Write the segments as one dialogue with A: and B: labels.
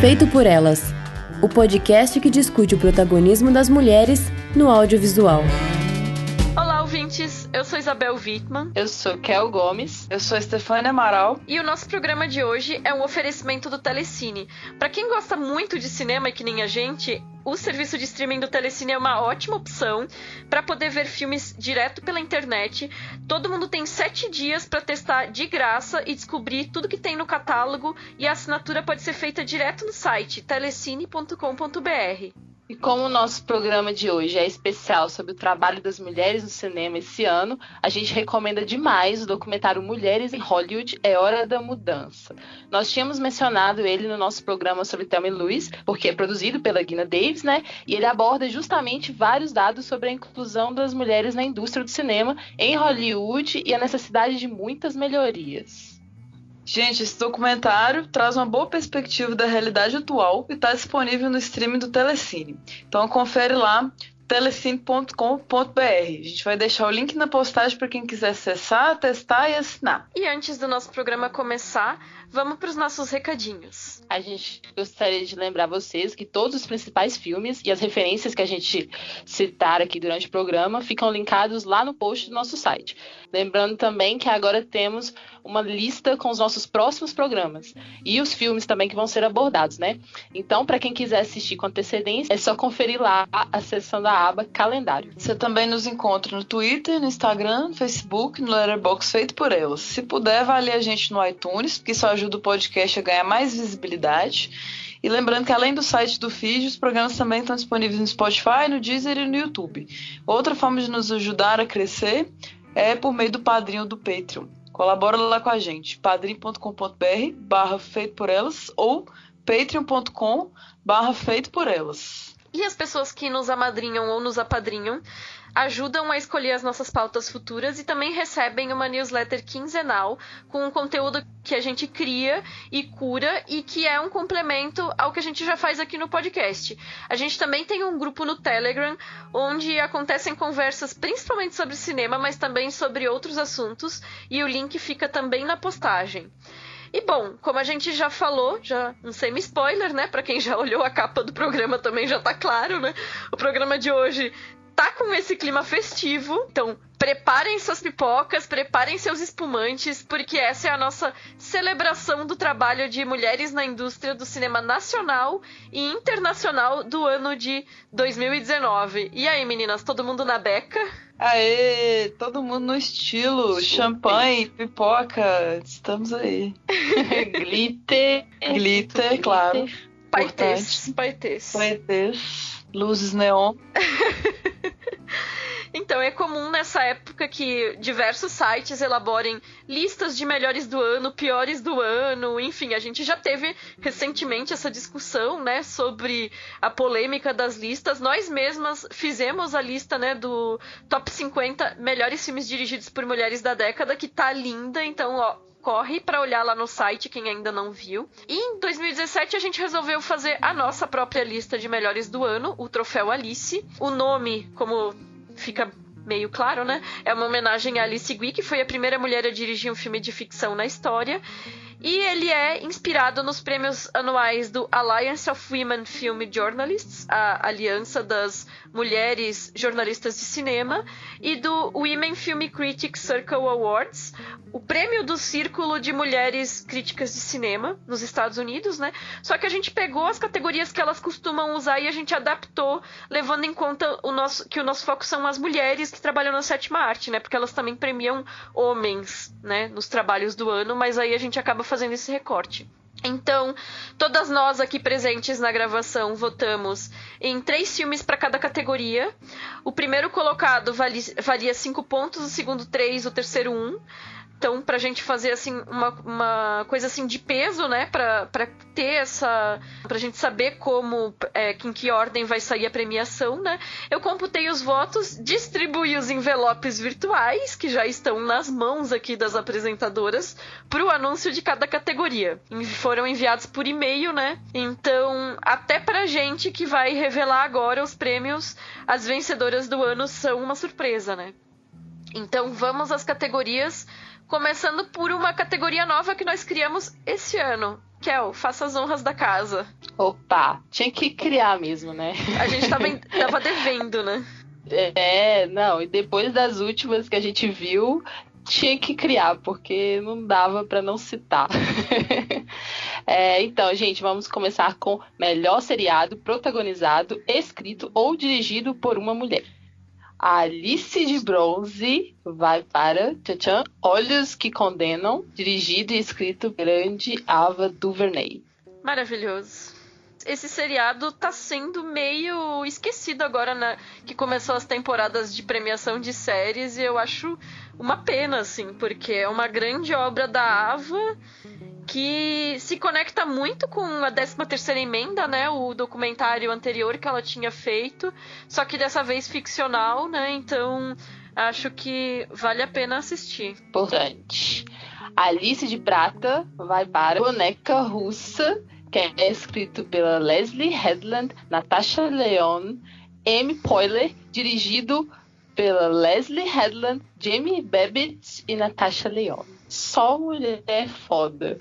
A: Feito por Elas o podcast que discute o protagonismo das mulheres no audiovisual.
B: Isabel Wittmann.
C: Eu sou Kel Gomes.
D: Eu sou Stefania Amaral.
B: E o nosso programa de hoje é um oferecimento do Telecine. Para quem gosta muito de cinema e que nem a gente, o serviço de streaming do Telecine é uma ótima opção para poder ver filmes direto pela internet. Todo mundo tem sete dias para testar de graça e descobrir tudo que tem no catálogo. E a assinatura pode ser feita direto no site telecine.com.br.
C: E como o nosso programa de hoje é especial sobre o trabalho das mulheres no cinema esse ano, a gente recomenda demais o documentário Mulheres em Hollywood É Hora da Mudança. Nós tínhamos mencionado ele no nosso programa sobre Thelma e Luiz, porque é produzido pela Gina Davis, né? E ele aborda justamente vários dados sobre a inclusão das mulheres na indústria do cinema em Hollywood e a necessidade de muitas melhorias.
D: Gente, esse documentário traz uma boa perspectiva da realidade atual e está disponível no streaming do Telecine. Então confere lá telecine.com.br. A gente vai deixar o link na postagem para quem quiser acessar, testar e assinar.
B: E antes do nosso programa começar, vamos para os nossos recadinhos.
C: A gente gostaria de lembrar vocês que todos os principais filmes e as referências que a gente citar aqui durante o programa ficam linkados lá no post do nosso site. Lembrando também que agora temos uma lista com os nossos próximos programas e os filmes também que vão ser abordados, né? Então, para quem quiser assistir com antecedência, é só conferir lá a seção da aba calendário.
D: Você também nos encontra no Twitter, no Instagram, no Facebook, no Letterboxd feito por elas. Se puder, avalie a gente no iTunes, porque isso ajuda o podcast a ganhar mais visibilidade. E lembrando que além do site do feed, os programas também estão disponíveis no Spotify, no Deezer e no YouTube. Outra forma de nos ajudar a crescer é por meio do padrinho do Patreon. Colabora lá com a gente, padrim.com.br barra feito por elas ou patreon.com barra feito por elas.
B: E as pessoas que nos amadrinham ou nos apadrinham ajudam a escolher as nossas pautas futuras e também recebem uma newsletter quinzenal com um conteúdo que a gente cria e cura e que é um complemento ao que a gente já faz aqui no podcast. A gente também tem um grupo no Telegram onde acontecem conversas principalmente sobre cinema, mas também sobre outros assuntos e o link fica também na postagem. E bom, como a gente já falou, já um semi-spoiler, né? Para quem já olhou a capa do programa também já tá claro, né? O programa de hoje tá com esse clima festivo. Então, preparem suas pipocas, preparem seus espumantes, porque essa é a nossa celebração do trabalho de mulheres na indústria do cinema nacional e internacional do ano de 2019. E aí, meninas, todo mundo na beca?
D: Aê, todo mundo no estilo, Super. champanhe, pipoca, estamos aí.
C: glitter.
D: Glitter, claro.
B: Paetês, paetês.
D: Paetês, luzes neon.
B: Então é comum nessa época que diversos sites elaborem listas de melhores do ano, piores do ano, enfim, a gente já teve recentemente essa discussão, né, sobre a polêmica das listas. Nós mesmas fizemos a lista, né, do top 50 melhores filmes dirigidos por mulheres da década, que tá linda, então, ó, corre para olhar lá no site quem ainda não viu. E em 2017 a gente resolveu fazer a nossa própria lista de melhores do ano, o troféu Alice. O nome, como fica meio claro, né? É uma homenagem a Alice Guy, que foi a primeira mulher a dirigir um filme de ficção na história. E ele é inspirado nos prêmios anuais do Alliance of Women Film Journalists, a aliança das mulheres jornalistas de cinema, e do Women Film Critics Circle Awards, o prêmio do Círculo de Mulheres Críticas de Cinema nos Estados Unidos, né? Só que a gente pegou as categorias que elas costumam usar e a gente adaptou, levando em conta o nosso, que o nosso foco são as mulheres que trabalham na sétima arte, né? Porque elas também premiam homens, né? Nos trabalhos do ano, mas aí a gente acaba fazendo esse recorte. Então, todas nós aqui presentes na gravação votamos em três filmes para cada categoria. O primeiro colocado valia cinco pontos, o segundo três, o terceiro um. Então, pra gente fazer assim uma, uma coisa assim de peso, né, pra, pra ter essa, pra gente saber como, é, em que ordem vai sair a premiação, né, eu computei os votos, distribuí os envelopes virtuais, que já estão nas mãos aqui das apresentadoras, pro anúncio de cada categoria. Foram enviados por e-mail, né, então até pra gente que vai revelar agora os prêmios, as vencedoras do ano são uma surpresa, né. Então vamos às categorias Começando por uma categoria nova que nós criamos esse ano. Kel, faça as honras da casa.
C: Opa, tinha que criar mesmo, né?
B: A gente tava, tava devendo, né?
C: É, não, e depois das últimas que a gente viu, tinha que criar, porque não dava para não citar. é, então, gente, vamos começar com melhor seriado protagonizado, escrito ou dirigido por uma mulher. A Alice de Bronze vai para tchan, Olhos que Condenam, dirigido e escrito Grande Ava DuVernay.
B: Maravilhoso. Esse seriado tá sendo meio esquecido agora, né? Que começou as temporadas de premiação de séries e eu acho uma pena, assim, porque é uma grande obra da Ava que se conecta muito com a 13 terceira emenda, né, o documentário anterior que ela tinha feito, só que dessa vez ficcional, né? Então, acho que vale a pena assistir.
C: Importante. Alice de Prata vai para Boneca Russa, que é escrito pela Leslie Headland, Natasha Leon, Amy Poehler, dirigido pela Leslie Headland, Jamie Babbitt e Natasha Leon. Só mulher foda.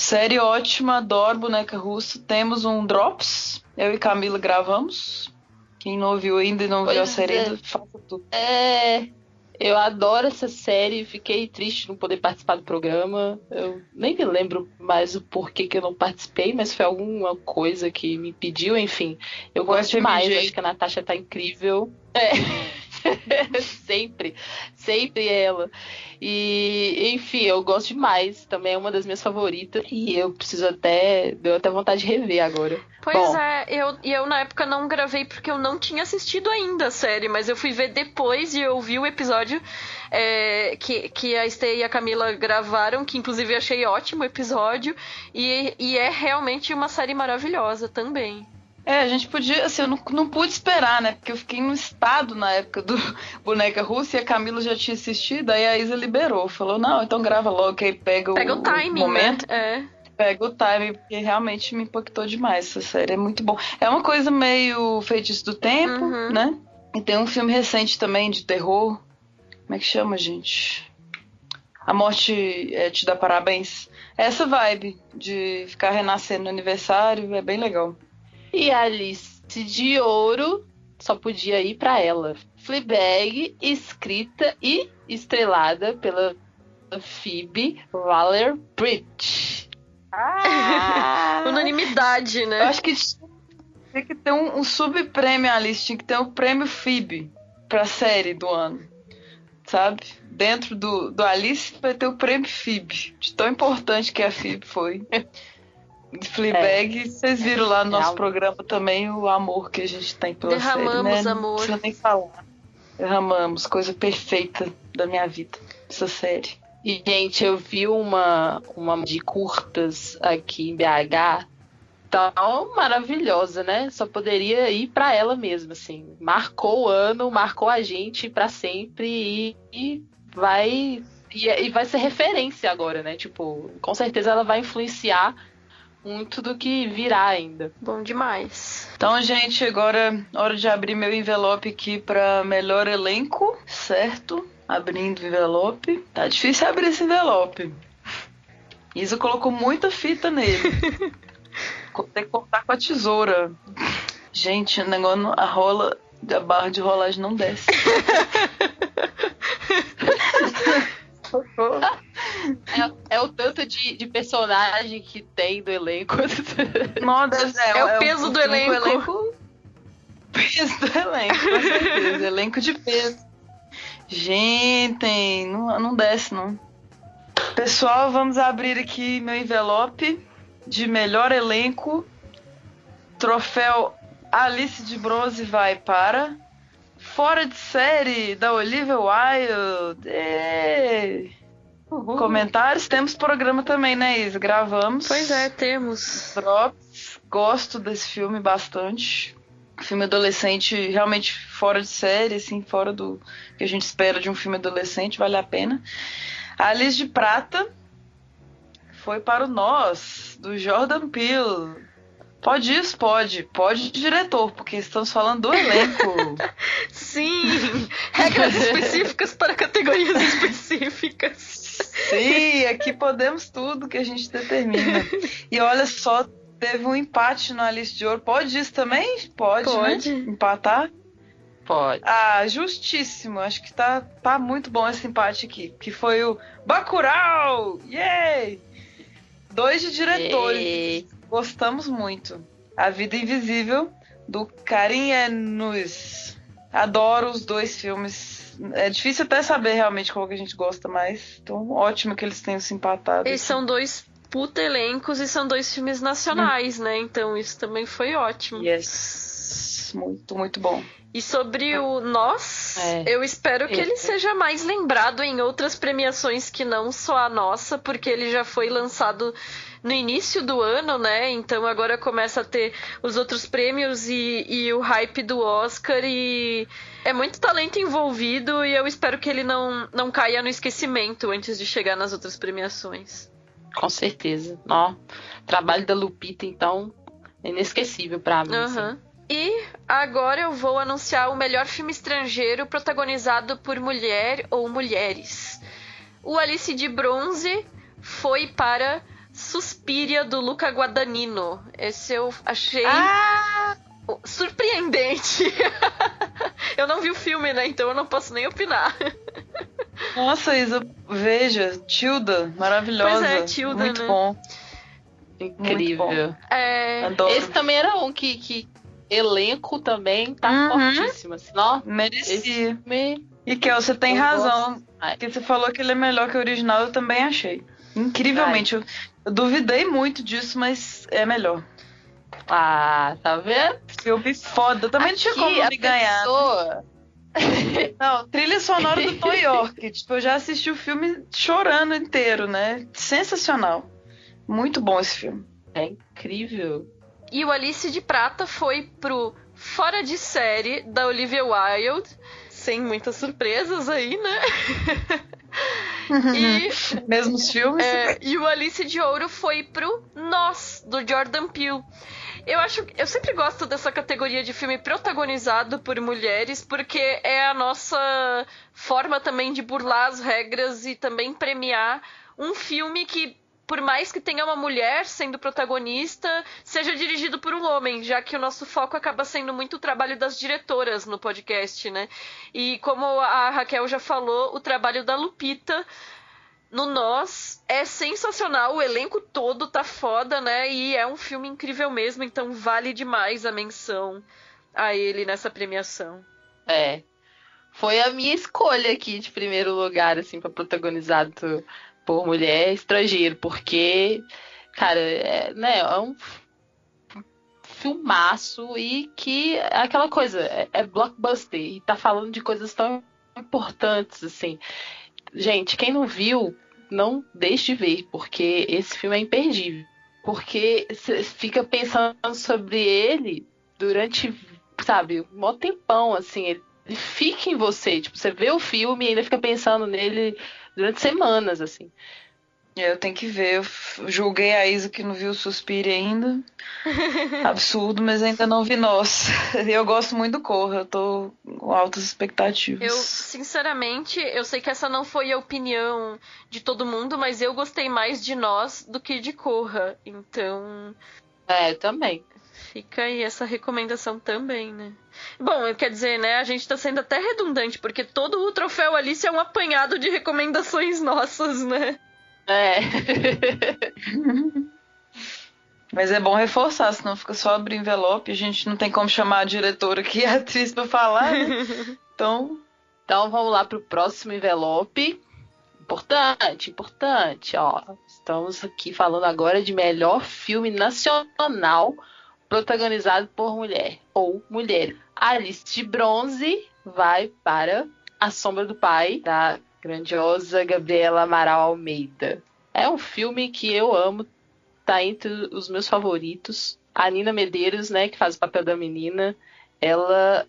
D: Série ótima, adoro boneca russa. Temos um Drops. Eu e Camila gravamos. Quem não ouviu ainda e não pois viu a série, é. faça tudo.
C: É. Eu adoro essa série, fiquei triste não poder participar do programa. Eu nem me lembro mais o porquê que eu não participei, mas foi alguma coisa que me pediu, enfim. Eu gosto demais, acho que a Natasha tá incrível. É. sempre, sempre ela. E, enfim, eu gosto demais. Também é uma das minhas favoritas. E eu preciso até. Deu até vontade de rever agora.
B: Pois Bom, é, eu, e eu na época não gravei porque eu não tinha assistido ainda a série, mas eu fui ver depois e eu vi o episódio é, que, que a Stay e a Camila gravaram, que inclusive achei ótimo o episódio. E, e é realmente uma série maravilhosa também.
D: É, a gente podia, assim, eu não, não pude esperar, né? Porque eu fiquei no estado na época do Boneca Russa e a Camila já tinha assistido, aí a Isa liberou. Falou, não, então grava logo, que aí pega,
B: pega
D: o,
B: o, timing,
D: o momento.
B: Né?
D: É. Pega o timing, porque realmente me impactou demais essa série. É muito bom. É uma coisa meio feitiço do tempo, uhum. né? E tem um filme recente também de terror. Como é que chama, gente? A Morte é, Te Dá Parabéns. Essa vibe de ficar renascendo no aniversário é bem legal.
C: E a Alice de Ouro só podia ir para ela. Fleabag, escrita e estrelada pela Phoebe Waller-Bridge.
B: Ah! Unanimidade, né?
D: Eu acho que tem que ter um, um subprêmio, Alice. Tinha que ter um prêmio Phoebe pra série do ano. Sabe? Dentro do, do Alice vai ter o prêmio Phoebe. De tão importante que a Phoebe foi. Fleabag, é. vocês viram lá no nosso é. programa também o amor que a gente tem pela
B: Derramamos
D: série, né?
B: amor. Não
D: precisa nem falar. Derramamos, coisa perfeita da minha vida, essa série.
C: E, gente, eu vi uma, uma de curtas aqui em BH tão maravilhosa, né? Só poderia ir para ela mesma, assim. Marcou o ano, marcou a gente para sempre e, e vai e, e, vai ser referência agora, né? Tipo, com certeza ela vai influenciar muito do que virá ainda.
B: Bom demais.
D: Então, gente, agora hora de abrir meu envelope aqui para melhor elenco, certo? Abrindo o envelope. Tá difícil abrir esse envelope. Isa colocou muita fita nele. Tem que cortar com a tesoura. Gente, o negócio, a rola, a barra de rolagem não desce.
C: É, é, o tanto de, de, personagem que tem do elenco.
B: Nossa, é, é, o peso o, do elenco. elenco.
D: Peso do elenco, com certeza. elenco de peso. Gente, não, não desce, não. Pessoal, vamos abrir aqui meu envelope de melhor elenco. Troféu Alice de Bronze vai para Fora de série da Olivia Wilde. Uhum. Comentários, temos programa também, né, Isa? Gravamos.
B: Pois é, temos.
D: Drops. Gosto desse filme bastante. Filme adolescente realmente fora de série, assim, fora do que a gente espera de um filme adolescente, vale a pena. A Alice de Prata foi para o Nós, do Jordan Peele. Pode isso? Pode. Pode diretor, porque estamos falando do elenco.
B: Sim! Regras específicas para categorias específicas.
D: Sim, aqui podemos tudo que a gente determina. E olha só, teve um empate na lista de ouro. Pode isso também? Pode, né?
B: Pode.
D: Né? Empatar?
C: Pode.
D: Ah, justíssimo. Acho que tá, tá muito bom esse empate aqui. Que foi o Bacurau! Yay! Dois de diretores.
C: Yay.
D: Gostamos muito. A Vida Invisível, do Karim Enus. Adoro os dois filmes. É difícil até saber realmente qual que a gente gosta mais. Então, ótimo que eles tenham se empatado.
B: Eles são dois puta elencos e são dois filmes nacionais, hum. né? Então isso também foi ótimo.
D: Yes. Muito, muito bom.
B: E sobre o Nós, é. eu espero que ele seja mais lembrado em outras premiações que não só a nossa, porque ele já foi lançado no início do ano, né? Então agora começa a ter os outros prêmios e, e o hype do Oscar e é muito talento envolvido e eu espero que ele não, não caia no esquecimento antes de chegar nas outras premiações.
C: Com certeza. Ó, trabalho da Lupita, então, é inesquecível pra mim.
B: Uhum.
C: Assim.
B: E agora eu vou anunciar o melhor filme estrangeiro protagonizado por mulher ou mulheres. O Alice de Bronze foi para Suspiria do Luca Guadagnino. Esse eu achei
D: ah!
B: surpreendente. eu não vi o filme, né? Então eu não posso nem opinar.
D: Nossa, Isa, veja, Tilda, maravilhosa.
B: Pois é, Tilda,
D: Muito
B: né?
D: bom.
C: Incrível.
D: Muito bom.
B: É...
D: Adoro.
C: Esse também era um que, que elenco também tá
D: Uhum.
C: fortíssimo. Assim, ó, esse filme,
D: E Kel, você tem
C: Eu
D: razão.
C: gosto.
D: Porque você falou que ele é melhor que o original, eu também achei. Incrivelmente. Eu duvidei muito disso, mas é melhor.
C: Ah, tá vendo?
D: Filme foda. Também não tinha
C: Aqui,
D: como
C: a
D: me ganhar.
C: pessoa-
D: Não, trilha sonora do Tom York. tipo, eu já assisti o filme chorando inteiro, né? Sensacional. Muito bom esse filme.
C: É incrível.
B: E o Alice de Prata foi pro Fora de Série da Olivia Wilde. Sem muitas surpresas aí, né? e,
D: Mesmos filmes.
B: é, e o Alice de Ouro foi pro Nós, do Jordan Peele. Eu acho, eu sempre gosto dessa categoria de filme protagonizado por mulheres, porque é a nossa forma também de burlar as regras e também premiar um filme que, por mais que tenha uma mulher sendo protagonista, seja dirigido por um homem, já que o nosso foco acaba sendo muito o trabalho das diretoras no podcast, né? E como a Raquel já falou, o trabalho da Lupita no Nós é sensacional, o elenco todo tá foda, né? E é um filme incrível mesmo, então vale demais a menção a ele nessa premiação.
C: É. Foi a minha escolha aqui de primeiro lugar, assim, pra protagonizado por mulher estrangeiro, porque, cara, é, né, é um filmaço e que é aquela coisa, é, é blockbuster e tá falando de coisas tão importantes, assim. Gente, quem não viu, não deixe de ver, porque esse filme é imperdível. Porque você fica pensando sobre ele durante, sabe, um mó tempão, assim, ele, ele fica em você. Tipo, você vê o filme e ainda fica pensando nele durante semanas, assim.
D: Eu tenho que ver. Eu julguei a Isa que não viu o Suspire ainda. Absurdo, mas ainda não vi nós. Eu gosto muito do Corra, eu tô com altas expectativas.
B: Eu, sinceramente, eu sei que essa não foi a opinião de todo mundo, mas eu gostei mais de Nós do que de Corra. Então,
C: É, também.
B: Fica aí essa recomendação também, né? Bom, quer dizer, né, a gente tá sendo até redundante, porque todo o troféu Alice é um apanhado de recomendações nossas, né?
C: É.
D: Mas é bom reforçar, senão fica só abrir envelope. A gente não tem como chamar a diretora aqui e a atriz pra falar, né? Então,
C: Então vamos lá pro próximo envelope. Importante, importante, ó. Estamos aqui falando agora de melhor filme nacional protagonizado por mulher ou mulher. Alice de Bronze vai para A Sombra do Pai, da grandiosa Gabriela Amaral Almeida. É um filme que eu amo, tá entre os meus favoritos. A Nina Medeiros, né, que faz o papel da menina, ela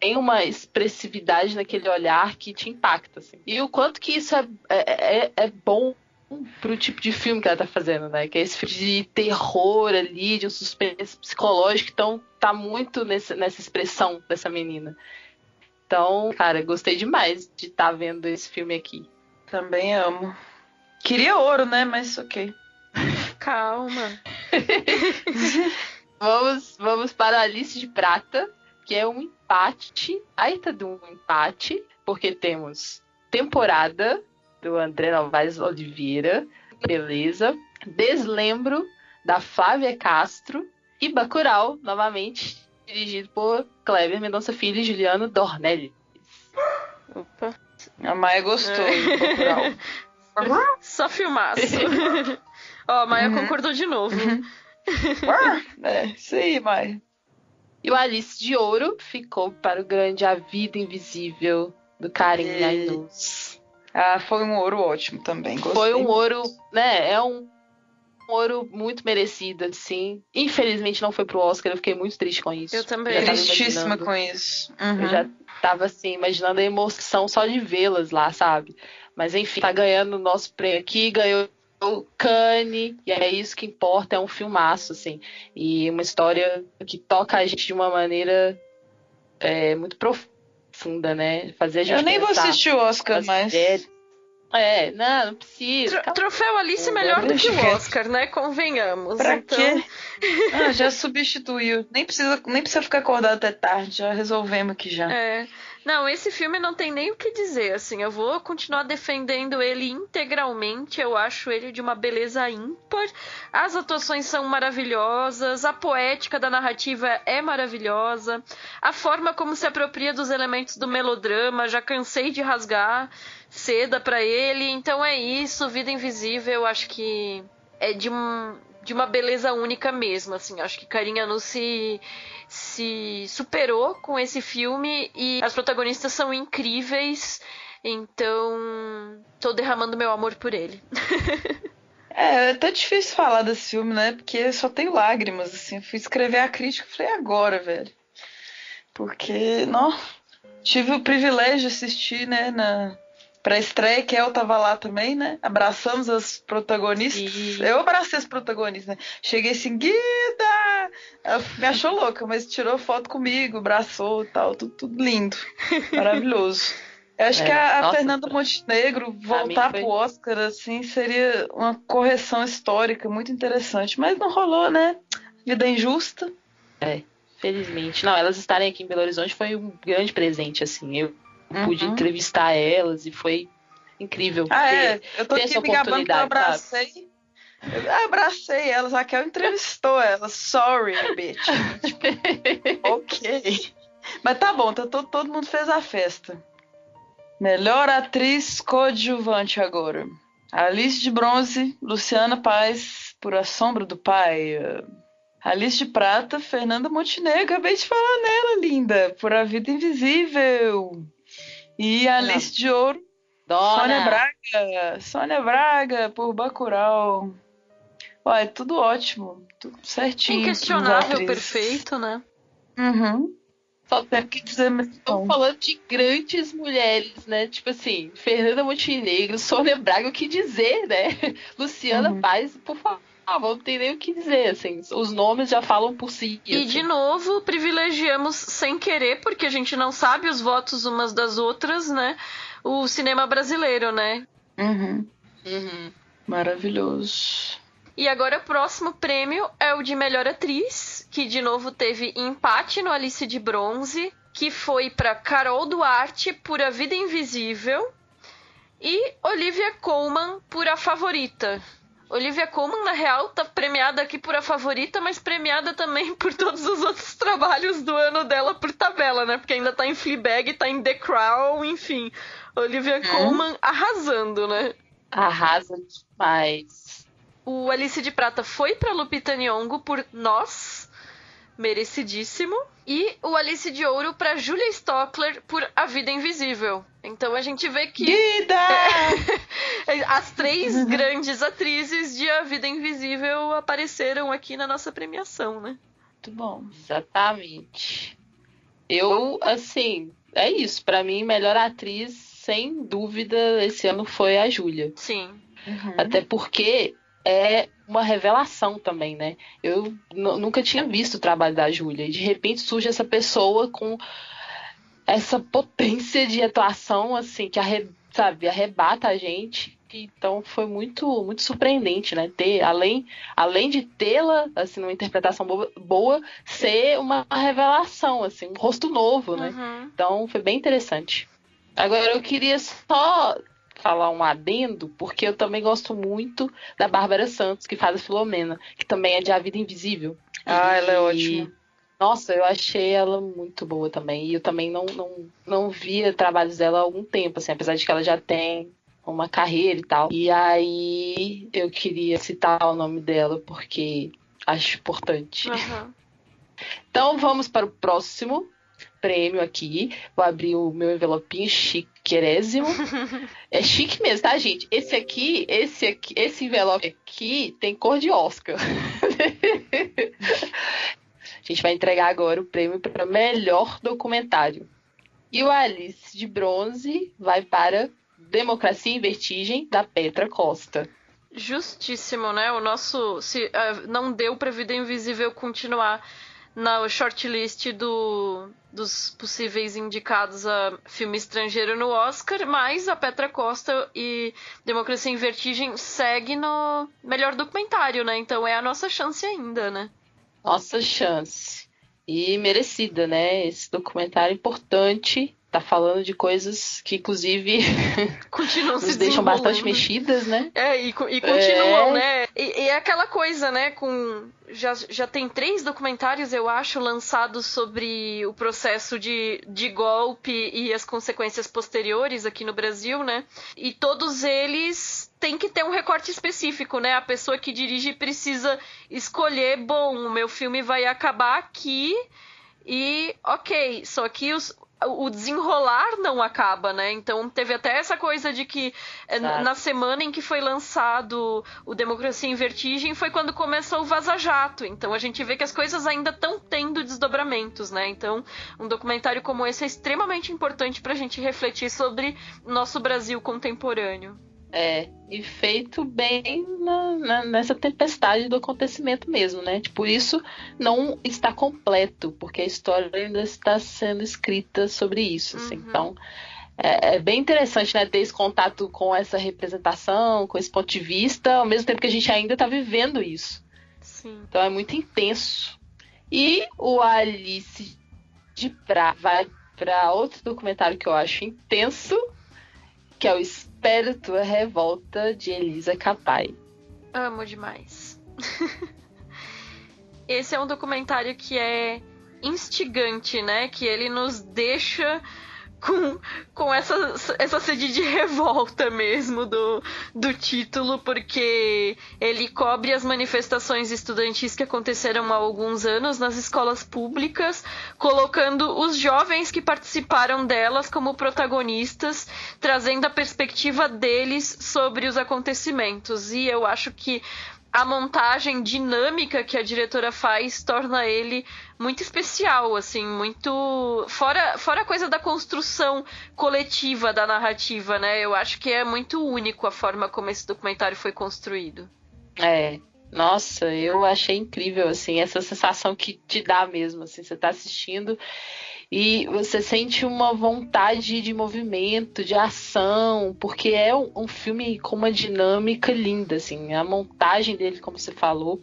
C: tem uma expressividade naquele olhar que te impacta, assim. E o quanto que isso é, é, é- é bom pro tipo de filme que ela tá fazendo, né? Que é esse filme de terror ali, de um suspense psicológico, então tá muito nessa, nessa expressão dessa menina. Então, cara, gostei demais de estar vendo esse filme aqui.
D: Também amo. Queria ouro, né? Mas ok.
B: Calma.
C: vamos, vamos para a Alice de Prata, que é um empate. Aita de um empate, porque temos temporada do André Novaes Oliveira, beleza. Deslembro da Flávia Castro e Bacurau, novamente, dirigido por Kleber Mendonça Filho e Juliano Dornelles.
B: Opa.
D: A Maia gostou do Bacurau.
B: Só filmaço. Ó, a Maia uhum. concordou de novo. Uhum.
D: é, isso aí, Maia.
C: E o Alice de Ouro ficou para o grande A Vida Invisível do Karim e... Ainus.
D: Ah, foi um ouro ótimo também. Gostei.
C: Foi um ouro, né? É um ouro muito merecido, assim. Infelizmente não foi pro Oscar, eu fiquei muito triste com isso.
B: Eu também.
D: Tristíssima com isso. Uhum.
C: Eu já tava assim, imaginando a emoção só de vê-las lá, sabe? Mas enfim, tá ganhando o nosso prêmio aqui, ganhou o Cane, e é isso que importa, é um filmaço, assim. E uma história que toca a gente de uma maneira é, muito profunda, né? Fazer a gente
D: Eu nem vou assistir o Oscar. Mulheres.
C: É, não, não precisa.
B: Tro troféu Alice é melhor do que o Oscar, né? Convenhamos.
D: Pra
B: então...
D: quê? Ah, já substituiu. Nem precisa, nem precisa ficar acordado até tarde, já resolvemos aqui já.
B: É. Não, esse filme não tem nem o que dizer, assim, eu vou continuar defendendo ele integralmente, eu acho ele de uma beleza ímpar. As atuações são maravilhosas, a poética da narrativa é maravilhosa, a forma como se apropria dos elementos do melodrama, já cansei de rasgar seda para ele, então é isso, Vida Invisível, acho que é de um de uma beleza única mesmo, assim, acho que Carinha no se se superou com esse filme e as protagonistas são incríveis, então tô derramando meu amor por ele.
D: é, é até difícil falar desse filme, né? Porque só tem lágrimas, assim. Fui escrever a crítica e falei, agora, velho. Porque, não, tive o privilégio de assistir, né, na, pra estreia, que eu tava lá também, né? Abraçamos as protagonistas. E... Eu abracei as protagonistas, né? Cheguei assim, Guida! Ela me achou louca, mas tirou foto comigo, abraçou e tal, tudo, tudo lindo. Maravilhoso. Eu acho é, que a, a Fernanda Montenegro voltar foi... pro Oscar, assim, seria uma correção histórica muito interessante. Mas não rolou, né? Vida injusta.
C: É, felizmente. Não, elas estarem aqui em Belo Horizonte foi um grande presente, assim. Eu uhum. pude entrevistar elas e foi incrível.
D: Ah, é. Eu tô aqui me gabando que eu abracei. Eu abracei elas, a Raquel entrevistou elas. Sorry, bitch. tipo, ok. Mas tá bom, tá, todo, todo mundo fez a festa. Melhor atriz coadjuvante agora. Alice de Bronze, Luciana Paz, por A Sombra do Pai. Alice de Prata, Fernanda Montenegro, acabei de falar nela, linda, por A Vida Invisível. E a Alice de Ouro, Dona. Sônia Braga. Sônia Braga, por Bacurau. Ué, é tudo ótimo. Tudo certinho.
B: Inquestionável, perfeito, né?
D: Uhum. Só tenho que dizer, mas
C: estamos falando de grandes mulheres, né? Tipo assim, Fernanda Montenegro, Sônia Braga, o que dizer, né? Luciana uhum. Paz, por favor ah, não tem nem o que dizer, assim, os nomes já falam por si.
B: E
C: assim.
B: de novo, privilegiamos sem querer, porque a gente não sabe os votos umas das outras, né? O cinema brasileiro, né?
D: Uhum. Uhum. Maravilhoso.
B: E agora o próximo prêmio é o de melhor atriz, que de novo teve empate no Alice de Bronze, que foi para Carol Duarte por A Vida Invisível e Olivia Colman por A Favorita. Olivia Colman, na real, tá premiada aqui por a favorita, mas premiada também por todos os outros trabalhos do ano dela por tabela, né? Porque ainda tá em Fleabag, tá em The Crown, enfim. Olivia hum. Colman arrasando, né?
C: Arrasa demais.
B: O Alice de Prata foi pra Lupita Nyong'o por Nós, merecidíssimo. E o Alice de Ouro para Julia Stockler por A Vida Invisível. Então a gente vê que.
D: Vida!
B: É, as três grandes atrizes de A Vida Invisível apareceram aqui na nossa premiação, né?
C: Muito bom. Exatamente. Eu, assim, é isso. Para mim, melhor atriz, sem dúvida, esse ano foi a Júlia.
B: Sim.
C: Uhum. Até porque é uma revelação também, né? Eu nunca tinha visto o trabalho da Júlia e de repente surge essa pessoa com essa potência de atuação assim que sabe, arrebata a gente. Então foi muito muito surpreendente, né? Ter, além, além de tê-la, assim, numa interpretação boa, boa, ser uma revelação, assim, um rosto novo, né?
B: Uhum.
C: Então foi bem interessante. Agora eu queria só falar um adendo, porque eu também gosto muito da Bárbara Santos, que faz a Filomena, que também é de A Vida Invisível.
D: Ah, ela é
C: E-
D: ótima.
C: Nossa, eu achei ela muito boa também. E eu também não, não, não via trabalhos dela há algum tempo, assim, apesar de que ela já tem uma carreira e tal. E aí eu queria citar o nome dela porque acho importante.
B: Uhum.
C: Então vamos para o próximo prêmio aqui. Vou abrir o meu envelopinho chiquerésimo. É chique mesmo, tá, gente? Esse aqui, esse aqui, esse envelope aqui tem cor de Oscar. A gente vai entregar agora o prêmio para melhor documentário. E o Alice de Bronze vai para Democracia em Vertigem, da Petra Costa.
B: Justíssimo, né? O nosso. Se ah, não deu pra Vida Invisível continuar na shortlist do, dos possíveis indicados a filme estrangeiro no Oscar, mas a Petra Costa e Democracia em Vertigem segue no melhor documentário, né? Então é a nossa chance ainda, né?
C: Nossa chance. E merecida, né? Esse documentário importante. Tá falando de coisas que, inclusive,
B: Continuam se
C: nos deixam bastante mexidas, né?
B: É, e, e continuam,
C: É.
B: né? E, e é aquela coisa, né? Com. Já, já tem três documentários, eu acho, lançados sobre o processo de, de golpe e as consequências posteriores aqui no Brasil, né? E todos eles têm que ter um recorte específico, né? A pessoa que dirige precisa escolher, bom, o meu filme vai acabar aqui e ok, só que os, o desenrolar não acaba, né? Então teve até essa coisa de que eh,
C: Exato.
B: na semana em que foi lançado o Democracia em Vertigem foi quando começou o Vaza Jato. Então a gente vê que as coisas ainda estão tendo desdobramentos, né? Então um documentário como esse é extremamente importante pra gente refletir sobre nosso Brasil contemporâneo.
C: É, e feito bem na- na- nessa tempestade do acontecimento mesmo, né? Por isso não está completo, porque a história ainda está sendo escrita sobre isso, assim.
B: Uhum.
C: Então, é, é bem interessante, né, ter esse contato com essa representação, com esse ponto de vista, ao mesmo tempo que a gente ainda está vivendo isso.
B: Sim.
C: Então é muito intenso. E o Alice de Pra vai para outro documentário que eu acho intenso, que é o Espero Tua Revolta, de Elisa Capai.
B: Amo demais. Esse é um documentário que é instigante, né? Que ele nos deixa com, com essa, essa sede de revolta mesmo do, do título, porque ele cobre as manifestações estudantis que aconteceram há alguns anos nas escolas públicas, colocando os jovens que participaram delas como protagonistas, trazendo a perspectiva deles sobre os acontecimentos. E eu acho que a montagem dinâmica que a diretora faz torna ele muito especial, assim, muito fora fora a coisa da construção coletiva da narrativa, né? Eu acho que é muito único a forma como esse documentário foi construído.
C: É. Nossa, eu achei incrível, assim, essa sensação que te dá mesmo, assim, você tá assistindo e você sente uma vontade de movimento, de ação, porque é um, um filme com uma dinâmica linda, assim, a montagem dele, como você falou,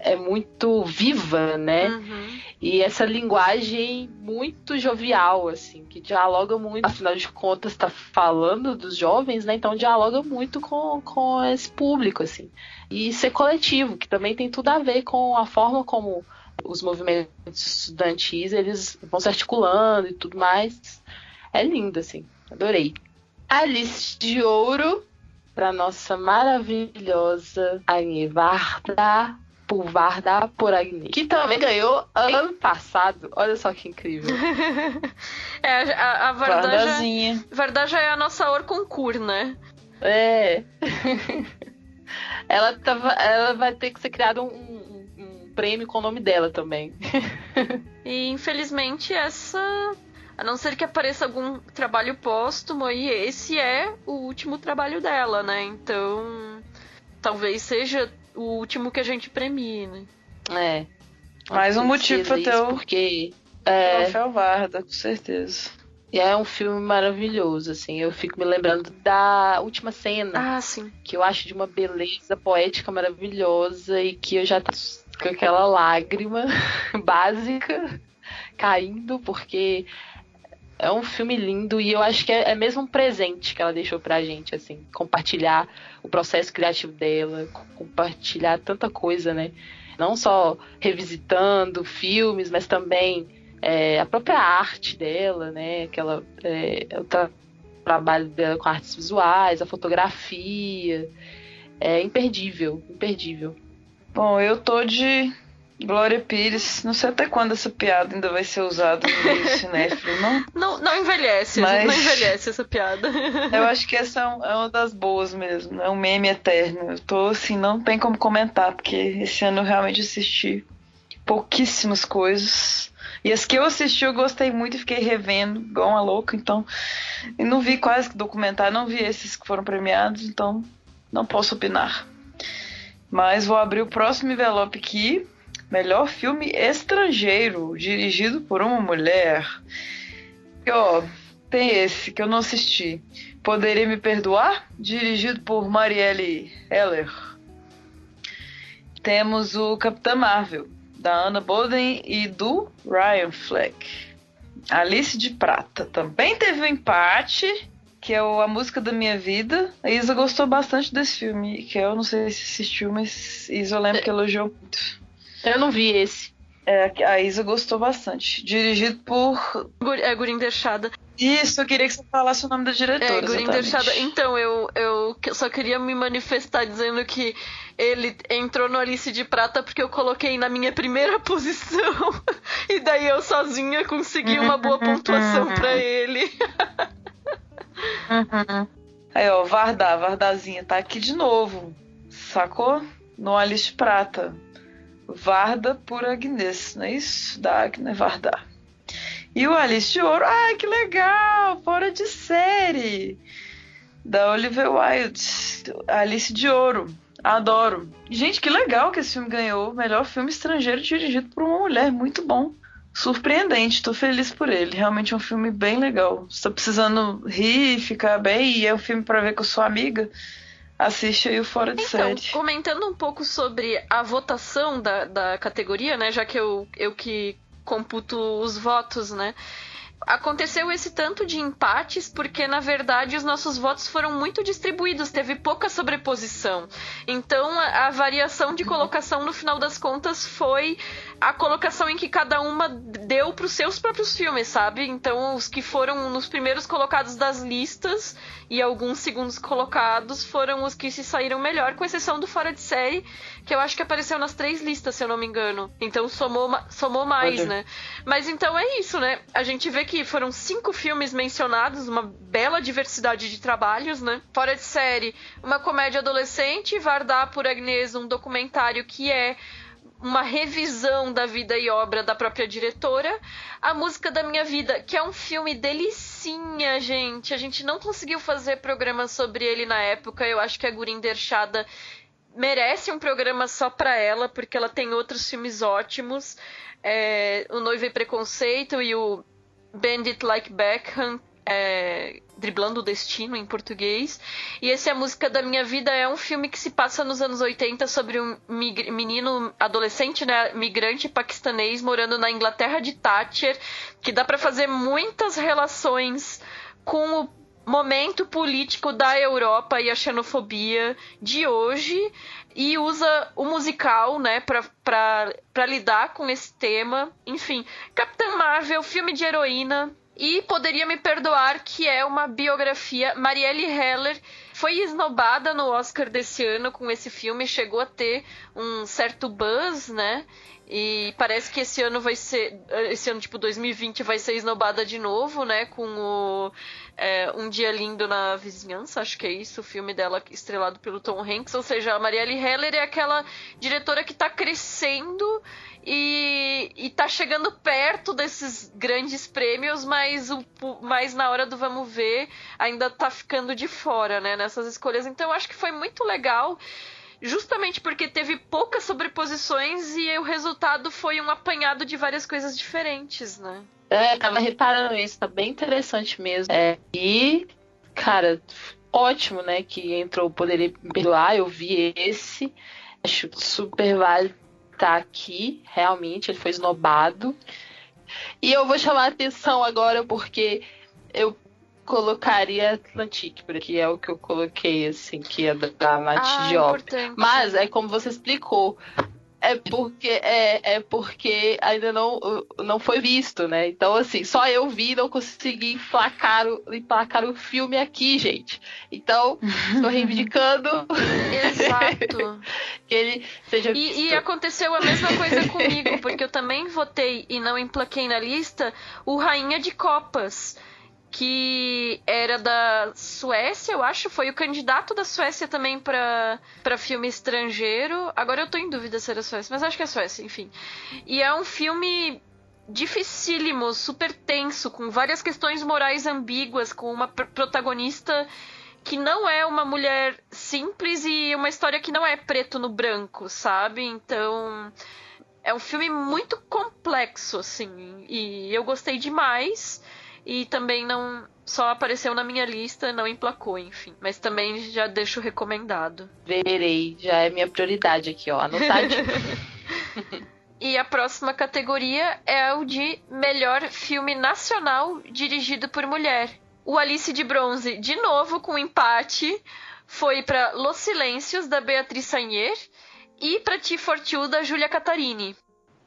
C: é muito viva, né?
B: Uhum.
C: E essa linguagem muito jovial, assim, que dialoga muito, afinal de contas, está falando dos jovens, né? Então dialoga muito com, com esse público, assim. E ser coletivo, que também tem tudo a ver com a forma como os movimentos estudantis eles vão se articulando e tudo mais. É lindo, assim. Adorei. Alice de Ouro para nossa maravilhosa Agne Varda por Varda por Agne, que também ganhou ano passado. Olha só que incrível.
B: É, a, a Varda já,
D: Vardazinha.
B: Varda já é a nossa Orconcourt, né?
C: É. ela, tava, ela vai ter que ser criado um prêmio com o nome dela também.
B: E infelizmente essa. A não ser que apareça algum trabalho póstumo, e esse é o último trabalho dela, né? Então. Talvez seja o último que a gente premie, né?
C: É.
D: Mais um motivo pra ter o
C: Porque. É,
D: troféu Varda, com certeza.
C: E é um filme maravilhoso, assim. Eu fico me lembrando da última cena.
B: Ah, sim.
C: Que eu acho de uma beleza poética maravilhosa e que eu já com aquela lágrima básica caindo, porque é um filme lindo e eu acho que é, é mesmo um presente que ela deixou pra gente, assim, compartilhar o processo criativo dela, compartilhar tanta coisa, né? Não só revisitando filmes, mas também é, a própria arte dela, né? Aquela, é, o tra trabalho dela com artes visuais, a fotografia. É imperdível, imperdível.
D: Bom, eu tô de Glória Pires, não sei até quando essa piada ainda vai ser usada no meio cinéfilo, não?
B: Não, não envelhece, Mas... não envelhece essa piada.
D: Eu acho que essa é, é uma das boas mesmo, é um meme eterno. Eu tô assim, não tem como comentar, porque esse ano eu realmente assisti pouquíssimas coisas. E as que eu assisti eu gostei muito e fiquei revendo, igual uma louca, então. E não vi quase que documentário, não vi esses que foram premiados, então não posso opinar. Mas vou abrir o próximo envelope aqui Melhor filme estrangeiro, dirigido por uma mulher. E, ó, tem esse que eu não assisti. Poderia Me Perdoar? Dirigido por Marielle Heller. Temos o Capitã Marvel, da Anna Boden e do Ryan Fleck. Alice de Prata também teve um empate, que é a música da minha vida. A Isa gostou bastante desse filme, que eu não sei se assistiu, mas Isa eu lembro que elogiou muito.
C: Eu não vi esse.
D: É, a Isa gostou bastante. Dirigido por.
B: É Gurinder Chada.
D: Isso, eu queria que você falasse o nome da diretora. É,
B: Gurinder Chada. Então, eu, eu só queria me manifestar dizendo que ele entrou no Alice de Prata porque eu coloquei na minha primeira posição. e daí eu sozinha consegui uma boa pontuação para ele.
D: Uhum. Aí, ó, Vardar, Vardazinha, tá aqui de novo. Sacou? No Alice Prata. Varda por Agnes, não é isso? Da Agnes Varda. E o Alice de Ouro, ai que legal, fora de série. Da Oliver Wilde, Alice de Ouro, adoro. Gente, que legal que esse filme ganhou melhor filme estrangeiro dirigido por uma mulher, muito bom. Surpreendente, tô feliz por ele. Realmente é um filme bem legal. Estou precisando rir, ficar bem, e é um filme para ver com sua amiga assiste aí o Fora de
B: então,
D: Série.
B: comentando um pouco sobre a votação da, da categoria, né? Já que eu, eu que computo os votos, né? Aconteceu esse tanto de empates porque, na verdade, os nossos votos foram muito distribuídos, teve pouca sobreposição. Então, a, a variação de colocação, no final das contas, foi a colocação em que cada uma deu para os seus próprios filmes, sabe? Então, os que foram nos primeiros colocados das listas e alguns segundos colocados foram os que se saíram melhor, com exceção do Fora de Série, que eu acho que apareceu nas três listas, se eu não me engano. Então, somou, somou mais, né? Mas então é isso, né? A gente vê que foram cinco filmes mencionados, uma bela diversidade de trabalhos, né? Fora de série, uma comédia adolescente, Vardar por Agnes, um documentário que é uma revisão da vida e obra da própria diretora. A Música da Minha Vida, que é um filme delicinha, gente. A gente não conseguiu fazer programa sobre ele na época. Eu acho que a Gurinder Chada merece um programa só para ela, porque ela tem outros filmes ótimos. É, o Noivo e Preconceito e o Bandit Like Beckham, é, Driblando o Destino em português. E esse é a música da minha vida é um filme que se passa nos anos 80 sobre um menino adolescente, né, migrante paquistanês morando na Inglaterra de Thatcher, que dá para fazer muitas relações com o momento político da Europa e a xenofobia de hoje e usa o musical, né, para lidar com esse tema. Enfim, Capitã Marvel, filme de heroína, e Poderia Me Perdoar, que é uma biografia. Marielle Heller foi esnobada no Oscar desse ano com esse filme, chegou a ter um certo buzz, né? E parece que esse ano vai ser. Esse ano, tipo, 2020, vai ser esnobada de novo, né? Com o é, Um Dia Lindo na Vizinhança, acho que é isso, o filme dela estrelado pelo Tom Hanks. Ou seja, a Marielle Heller é aquela diretora que tá crescendo e, e tá chegando perto desses grandes prêmios, mas, o, mas na hora do vamos ver ainda tá ficando de fora, né, nessas escolhas. Então eu acho que foi muito legal justamente porque teve poucas sobreposições e o resultado foi um apanhado de várias coisas diferentes, né?
C: É, tava reparando isso, tá bem interessante mesmo. É, e, cara, ótimo, né, que entrou Poderia Me Perdoar, eu vi esse, acho super válido estar tá aqui, realmente, ele foi esnobado. E eu vou chamar a atenção agora porque eu colocaria Atlantique, porque é o que eu coloquei, assim, que é da Nath ah, Diop. Mas é como você explicou. É porque é, é porque ainda não, não foi visto, né? Então, assim, só eu vi e não consegui emplacar o, emplacar o filme aqui, gente. Então, estou reivindicando.
B: Exato.
C: que ele seja
B: e, e, aconteceu a mesma coisa comigo, porque eu também votei e não emplaquei na lista o Rainha de Copas que era da Suécia, eu acho, foi o candidato da Suécia também para filme estrangeiro. Agora eu tô em dúvida se era Suécia, mas acho que é Suécia, enfim. E é um filme dificílimo, super tenso, com várias questões morais ambíguas, com uma pr protagonista que não é uma mulher simples e uma história que não é preto no branco, sabe? Então, é um filme muito complexo, assim, e eu gostei demais e também não só apareceu na minha lista, não emplacou, enfim. Mas também já deixo recomendado.
C: Verei, já é minha prioridade aqui, ó, anotadinho.
B: e a próxima categoria é o de melhor filme nacional dirigido por mulher. O Alice de Bronze, de novo com empate, foi para Los Silêncios da Beatriz Sagnier e para T for Two da Julia Catarini.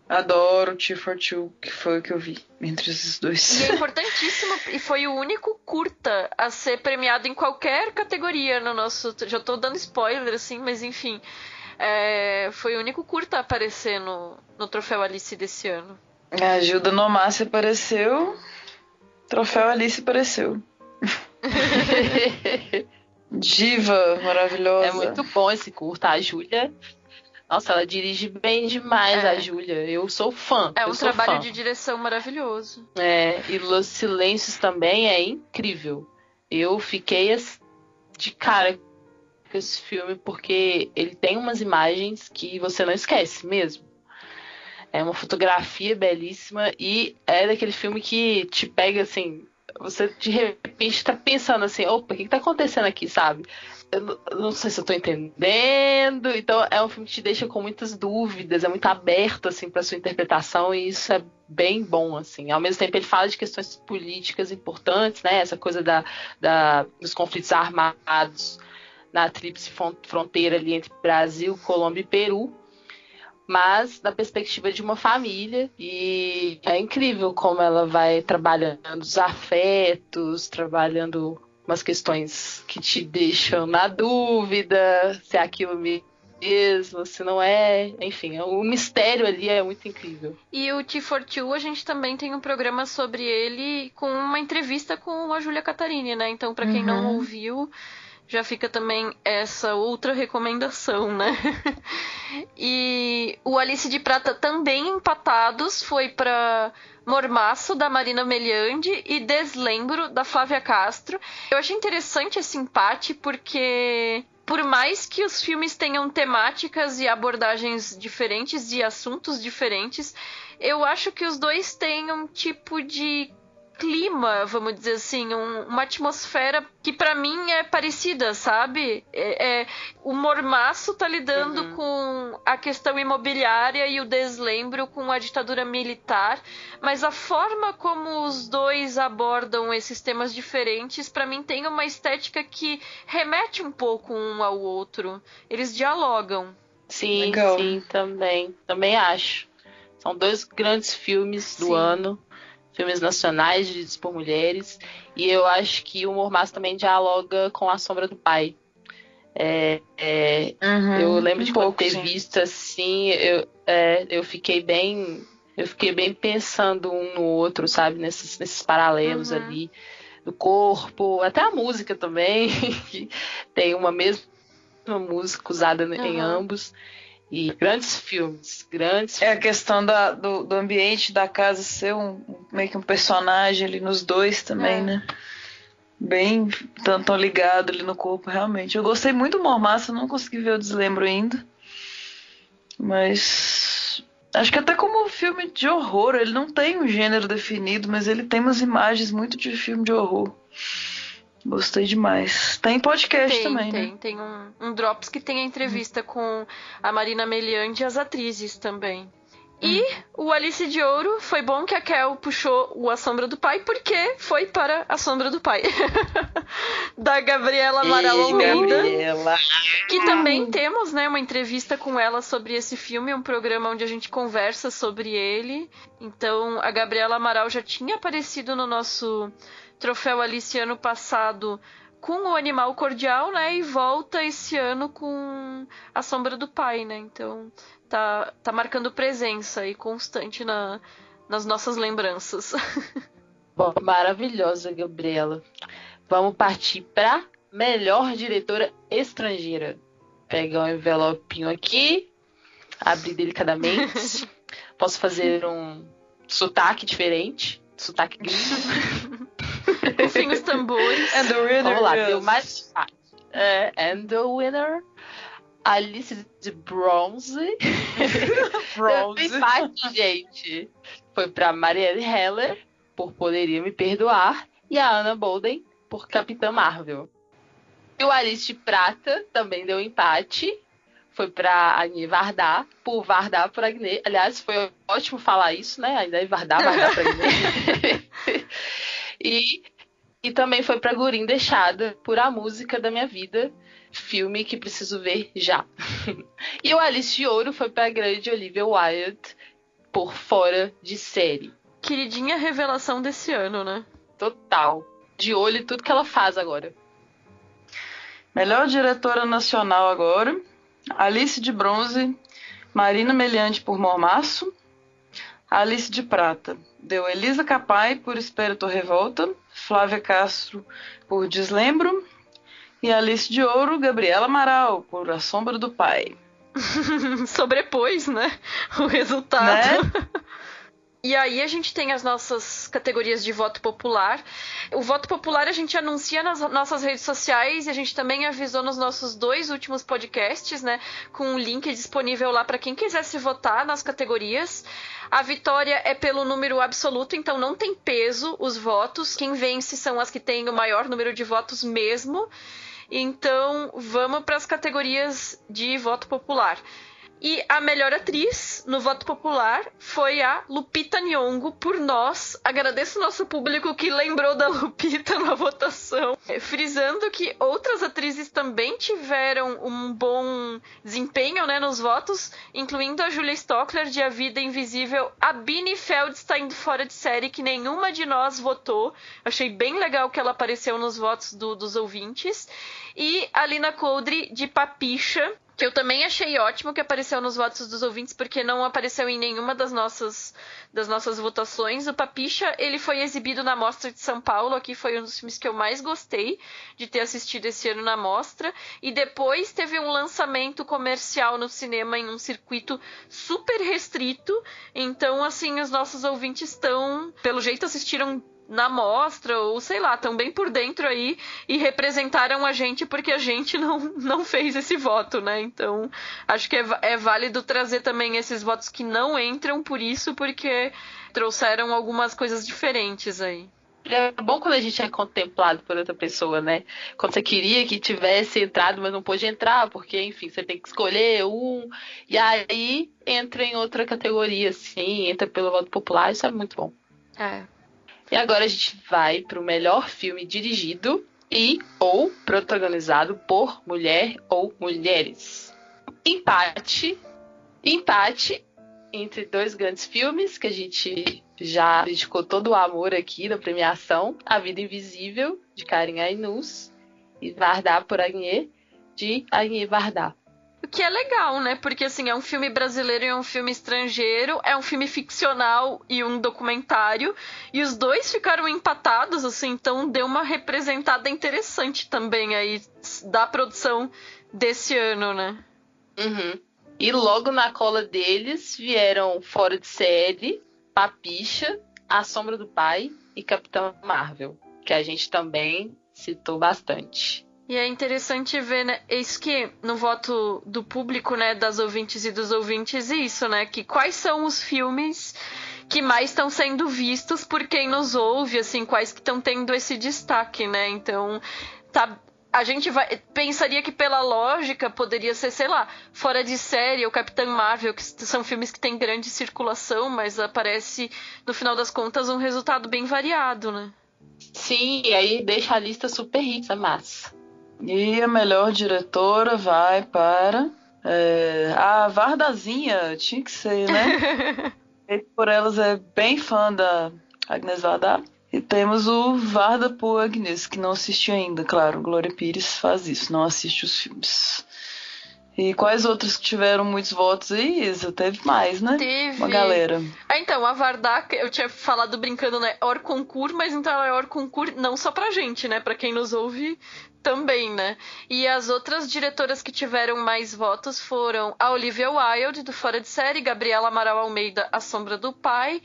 D: Adoro T for Two, que foi o que eu vi entre esses dois.
B: E é importantíssimo, e foi o único curta a ser premiado em qualquer categoria no nosso. Já tô dando spoiler, assim, mas enfim. É, foi o único curta a aparecer no, no troféu Alice desse ano.
D: A Gilda Nomassi apareceu, troféu Alice apareceu. Diva maravilhosa.
C: É muito bom esse curta. A Júlia nossa, ela dirige bem demais, é. a Júlia. Eu sou fã.
B: É um trabalho
C: fã.
B: de direção maravilhoso.
C: É, e Los Silêncios também é incrível. Eu fiquei de cara com esse filme porque ele tem umas imagens que você não esquece mesmo. É uma fotografia belíssima e é daquele filme que te pega assim. Você de repente tá pensando assim: opa, o que, que tá acontecendo aqui, sabe? Eu não sei se eu tô entendendo. Então é um filme que te deixa com muitas dúvidas, é muito aberto assim para sua interpretação e isso é bem bom assim. Ao mesmo tempo ele fala de questões políticas importantes, né? Essa coisa da, da dos conflitos armados na tríplice fronteira ali entre Brasil, Colômbia e Peru. Mas da perspectiva de uma família, e é incrível como ela vai trabalhando os afetos, trabalhando umas questões que te deixam na dúvida se é aquilo mesmo, se não é. Enfim, o mistério ali é muito incrível.
B: E o T42, a gente também tem um programa sobre ele com uma entrevista com a Júlia Catarini, né? Então, para quem uhum. não ouviu, já fica também essa outra recomendação, né? e o Alice de Prata também empatados foi para Mormaço, da Marina Meliandi, e Deslembro, da Flávia Castro. Eu achei interessante esse empate porque por mais que os filmes tenham temáticas e abordagens diferentes e assuntos diferentes, eu acho que os dois têm um tipo de clima, vamos dizer assim, um, uma atmosfera que para mim é parecida, sabe? É, é, o Mormaço tá lidando uhum. com a questão imobiliária e o Deslembro com a ditadura militar, mas a forma como os dois abordam esses temas diferentes, para mim tem uma estética que remete um pouco um ao outro. Eles dialogam.
C: Sim, Legal. sim, também. Também acho. São dois grandes filmes do sim. ano filmes nacionais dirigidos por mulheres. E eu acho que o Mormaço também dialoga com A Sombra do Pai. É, é, uhum, eu lembro de um ter visto assim, eu, é, eu fiquei bem. Eu fiquei bem pensando um no outro, sabe? Nesses, nesses paralelos uhum. ali. Do corpo, até a música também, que tem uma mesma música usada uhum. em ambos. E grandes filmes, grandes
D: É a questão da, do, do ambiente da casa ser um, meio que um personagem ali nos dois também, é. né? bem tão, ligado ali no corpo, realmente. Eu gostei muito do Mormassa, não consegui ver o Deslembro ainda. Mas acho que até como filme de horror, ele não tem um gênero definido, mas ele tem umas imagens muito de filme de horror. Gostei demais. Tem podcast
B: tem,
D: também,
B: tem,
D: né?
B: Tem um, um Drops que tem a entrevista com a Marina Meliante e as atrizes também. E o Alice de Ouro foi bom que a Kel puxou o A Sombra do Pai, porque foi para A Sombra do Pai. da Gabriela Amaral Almeida.
D: Gabriela.
B: Que também temos, né, uma entrevista com ela sobre esse filme, um programa onde a gente conversa sobre ele. Então, a Gabriela Amaral já tinha aparecido no nosso troféu Alice ano passado com o Animal Cordial, né, e volta esse ano com A Sombra do Pai, né? Então, tá, tá marcando presença e constante na, nas nossas lembranças.
C: Bom, maravilhosa, Gabriela. Vamos partir para melhor diretora estrangeira. Pegar um envelopinho aqui, abrir delicadamente. Posso fazer um sotaque diferente, sotaque gringo.
B: Enfim, os tambores.
D: And the winner
C: Vamos lá,
D: is-
C: deu mais fácil. É, and the winner, Alice de Bronze.
D: Bronze.
C: Empate, gente. Foi pra Marielle Heller, por Poderia Me Perdoar, e a Anna Bolden, por Capitã Marvel. E o Alice de Prata também deu empate. Foi pra Agne Vardar, por Vardar por Agne. Aliás, foi ótimo falar isso, né? Ainda é Vardar, Vardar por Agne. e, e também foi pra Gurim Deixada, por A Música da Minha Vida, filme que preciso ver já. e o Alice de Ouro foi pra grande Olivia Wilde, por Fora de Série.
B: Queridinha revelação desse ano, né?
C: Total. De olho em tudo que ela faz agora.
D: Melhor diretora nacional agora. Alice de Bronze. Marina Meliante por Mormaço. Alice de Prata. Deu Elisa Capai por Espírito Revolta. Flávia Castro por Deslembro. E Alice de Ouro, Gabriela Amaral por A Sombra do Pai.
B: Sobrepôs, né? O resultado.
D: Né?
B: E aí a gente tem as nossas categorias de voto popular. O voto popular a gente anuncia nas nossas redes sociais e a gente também avisou nos nossos dois últimos podcasts, né? Com um link disponível lá para quem quisesse votar nas categorias. A vitória é pelo número absoluto, então não tem peso os votos. Quem vence são as que têm o maior número de votos mesmo. Então vamos para as categorias de voto popular. E a melhor atriz no voto popular foi a Lupita Nyong'o por nós. Agradeço o nosso público que lembrou da Lupita na votação. É, Frisando que outras atrizes também tiveram um bom desempenho né, nos votos, incluindo a Julia Stockler de A Vida Invisível, a Bini de Fora de Série, que nenhuma de nós votou. Achei bem legal que ela apareceu nos votos do- dos ouvintes. E a Lina Coldre de Papicha, que eu também achei ótimo que apareceu nos votos dos ouvintes, porque não apareceu em nenhuma das nossas, das nossas votações. O Papicha, ele foi exibido na Mostra de São Paulo, aqui foi um dos filmes que eu mais gostei de ter assistido esse ano na Mostra. E depois teve um lançamento comercial no cinema em um circuito super restrito. Então, assim, os nossos ouvintes estão, pelo jeito, assistiram na mostra, ou sei lá, estão bem por dentro aí e representaram a gente porque a gente não, não fez esse voto, né? Então, acho que é, é válido trazer também esses votos que não entram por isso, porque trouxeram algumas coisas diferentes aí.
C: É bom quando a gente é contemplado por outra pessoa, né? Quando você queria que tivesse entrado, mas não pôde entrar, porque, enfim, você tem que escolher um. E aí entra em outra categoria, assim, entra pelo voto popular, isso é muito bom.
B: É.
C: E agora a gente vai pro melhor filme dirigido e ou protagonizado por mulher ou mulheres. Empate. Empate entre dois grandes filmes que a gente já dedicou todo o amor aqui na premiação. A Vida Invisível, de Karen Ainus, e Vardar por Agnê, de Agnê Vardar.
B: O que é legal, né? Porque assim, é um filme brasileiro e é um filme estrangeiro, é um filme ficcional e um documentário, e os dois ficaram empatados, assim, então deu uma representada interessante também aí da produção desse ano, né?
C: Uhum. E logo na cola deles vieram Fora de Série, Papicha, A Sombra do Pai e Capitão Marvel. Que a gente também citou bastante.
B: E é interessante ver, né, isso que no voto do público, né, das ouvintes e dos ouvintes, isso, né, que quais são os filmes que mais estão sendo vistos por quem nos ouve, assim, quais que estão tendo esse destaque, né? Então, tá a gente vai, pensaria que pela lógica poderia ser, sei lá, fora de série ou Capitã Marvel, que são filmes que têm grande circulação, mas aparece no final das contas um resultado bem variado, né?
C: Sim, e aí deixa a lista super rica, massa.
D: E a melhor diretora vai para é, a Vardazinha, tinha que ser, né? por elas é bem fã da Agnes Varda. E temos o Varda por Agnes, que não assistiu ainda, claro. Glória Pires faz isso, não assiste os filmes. E quais outros que tiveram muitos votos aí, Isa? Teve mais, né?
B: Teve.
D: Uma galera.
B: Ah, então, a Vardak, eu tinha falado brincando, né? Orconcur, mas então ela é Orconcur não só pra gente, né? Pra quem nos ouve também, né? E as outras diretoras que tiveram mais votos foram a Olivia Wilde, do Fora de Série, Gabriela Amaral Almeida, A Sombra do Pai,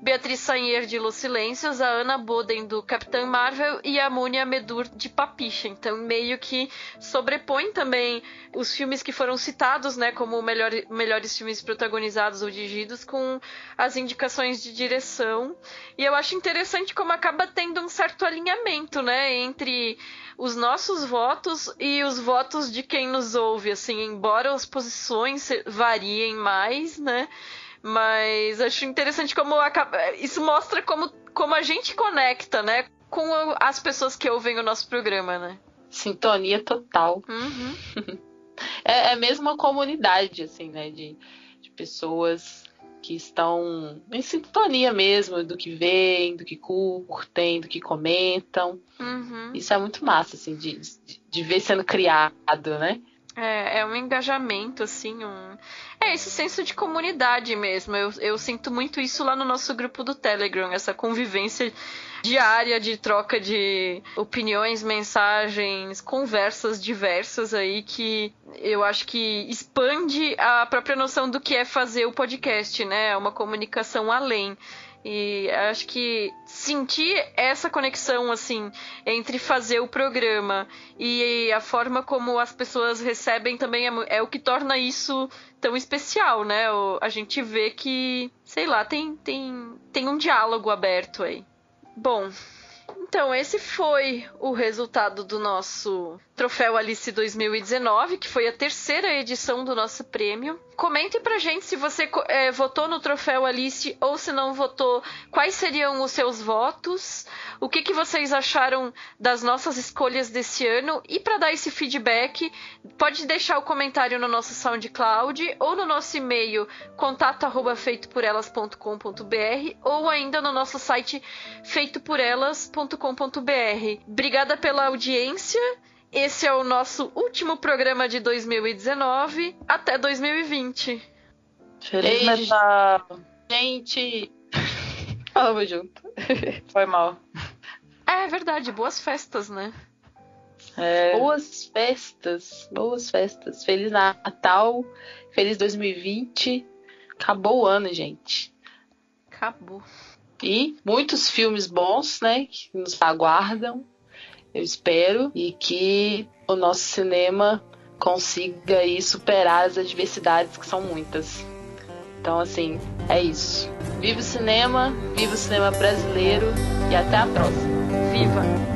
B: Beatriz Sainher de Los Silêncios, a Ana Boden do Capitã Marvel e a Munia Medur de Papicha. Então, meio que sobrepõe também os filmes que foram citados, né, como melhor, melhores filmes protagonizados ou dirigidos, com as indicações de direção. E eu acho interessante como acaba tendo um certo alinhamento, né, entre os nossos votos e os votos de quem nos ouve, assim, embora as posições variem mais, né? Mas acho interessante como isso mostra como, como a gente conecta, né? Com as pessoas que ouvem o nosso programa, né?
C: Sintonia total.
B: Uhum.
C: é, é mesmo uma comunidade, assim, né? De, de pessoas que estão em sintonia mesmo do que veem, do que curtem, do que comentam.
B: Uhum.
C: Isso é muito massa, assim, de, de, de ver sendo criado, né?
B: É, é um engajamento, assim, um. É esse senso de comunidade mesmo. Eu, eu sinto muito isso lá no nosso grupo do Telegram, essa convivência diária de troca de opiniões, mensagens, conversas diversas aí que eu acho que expande a própria noção do que é fazer o podcast, né? É uma comunicação além. E acho que sentir essa conexão, assim, entre fazer o programa e a forma como as pessoas recebem também é, é o que torna isso tão especial, né? O, a gente vê que, sei lá, tem, tem, tem um diálogo aberto aí. Bom, então, esse foi o resultado do nosso Troféu Alice 2019, que foi a terceira edição do nosso prêmio. Comente pra gente se você é, votou no Troféu Alice ou se não votou, quais seriam os seus votos, o que, que vocês acharam das nossas escolhas desse ano. E para dar esse feedback, pode deixar o comentário no nosso SoundCloud ou no nosso e-mail contato@feitoporelas.com.br ou ainda no nosso site feitoporelas.com.br. Obrigada pela audiência esse é o nosso último programa de 2019 até 2020.
D: Feliz Natal!
C: Gente! Falamos junto.
D: Foi mal.
B: É verdade, boas festas, né?
C: É... Boas festas, boas festas. Feliz Natal, feliz 2020. Acabou o ano, gente.
B: Acabou.
C: E muitos filmes bons, né, que nos aguardam eu espero, e que o nosso cinema consiga aí superar as adversidades que são muitas. Então, assim, é isso. Viva o cinema, viva o cinema brasileiro e até a próxima.
B: Viva!